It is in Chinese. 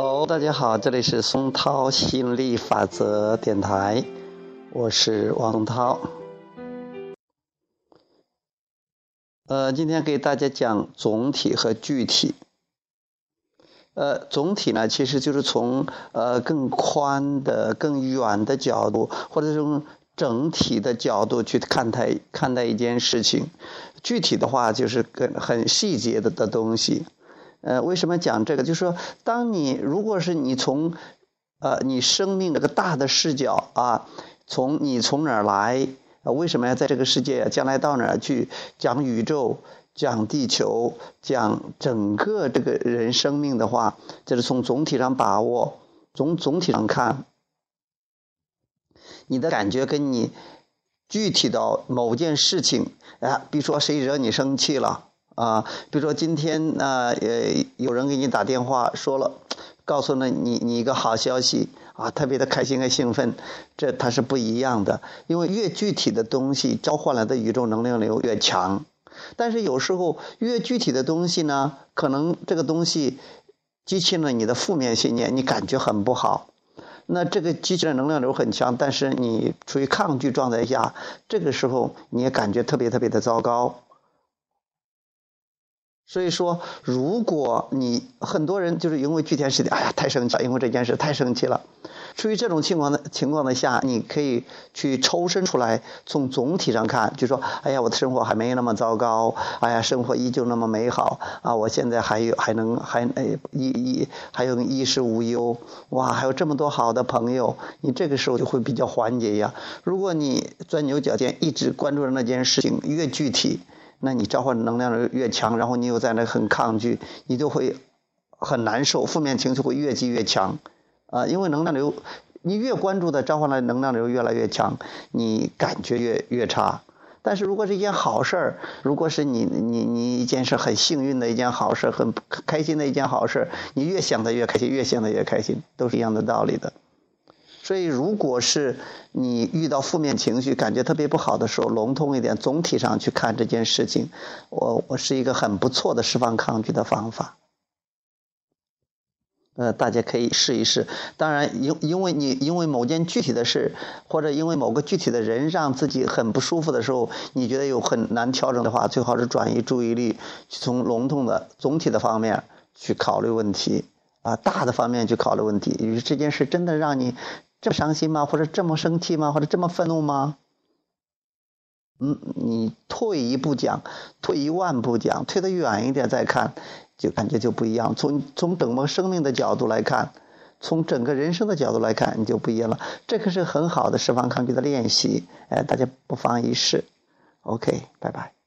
Hello，大家好，这里是松涛吸引力法则电台，我是王松涛。呃，今天给大家讲总体和具体。呃，总体呢，其实就是从呃更宽的、更远的角度，或者从整体的角度去看待看待一件事情。具体的话，就是更很细节的的东西。呃，为什么讲这个？就是说，当你如果是你从，呃，你生命这个大的视角啊，从你从哪儿来，为什么要在这个世界，将来到哪儿去讲宇宙、讲地球、讲整个这个人生命的话，就是从总体上把握，从总体上看，你的感觉跟你具体的某件事情啊，比如说谁惹你生气了。啊，比如说今天啊，呃，有人给你打电话说了，告诉了你你一个好消息啊，特别的开心和兴奋，这它是不一样的，因为越具体的东西召唤来的宇宙能量流越强，但是有时候越具体的东西呢，可能这个东西激起了你的负面信念，你感觉很不好，那这个激起的能量流很强，但是你处于抗拒状态下，这个时候你也感觉特别特别的糟糕。所以说，如果你很多人就是因为具体事情，哎呀，太生气了，因为这件事太生气了。出于这种情况的情况的下，你可以去抽身出来，从总体上看，就说，哎呀，我的生活还没那么糟糕，哎呀，生活依旧那么美好啊，我现在还有还能还哎衣衣还有衣食无忧，哇，还有这么多好的朋友，你这个时候就会比较缓解呀。如果你钻牛角尖，一直关注着那件事情，越具体。那你召唤能量越强，然后你又在那很抗拒，你就会很难受，负面情绪会越积越强，啊，因为能量流，你越关注的召唤的能量流越来越强，你感觉越越差。但是如果是一件好事儿，如果是你你你一件事很幸运的一件好事，很开心的一件好事，你越想的越开心，越想的越开心，都是一样的道理的。所以，如果是你遇到负面情绪、感觉特别不好的时候，笼统一点，总体上去看这件事情，我我是一个很不错的释放抗拒的方法。呃，大家可以试一试。当然，因因为你因为某件具体的事，或者因为某个具体的人让自己很不舒服的时候，你觉得有很难调整的话，最好是转移注意力，从笼统的总体的方面去考虑问题啊，大的方面去考虑问题。因为这件事真的让你。这么伤心吗？或者这么生气吗？或者这么愤怒吗？嗯，你退一步讲，退一万步讲，退得远一点再看，就感觉就不一样。从从整个生命的角度来看，从整个人生的角度来看，你就不一样了。这可是很好的释放抗拒的练习，哎，大家不妨一试。OK，拜拜。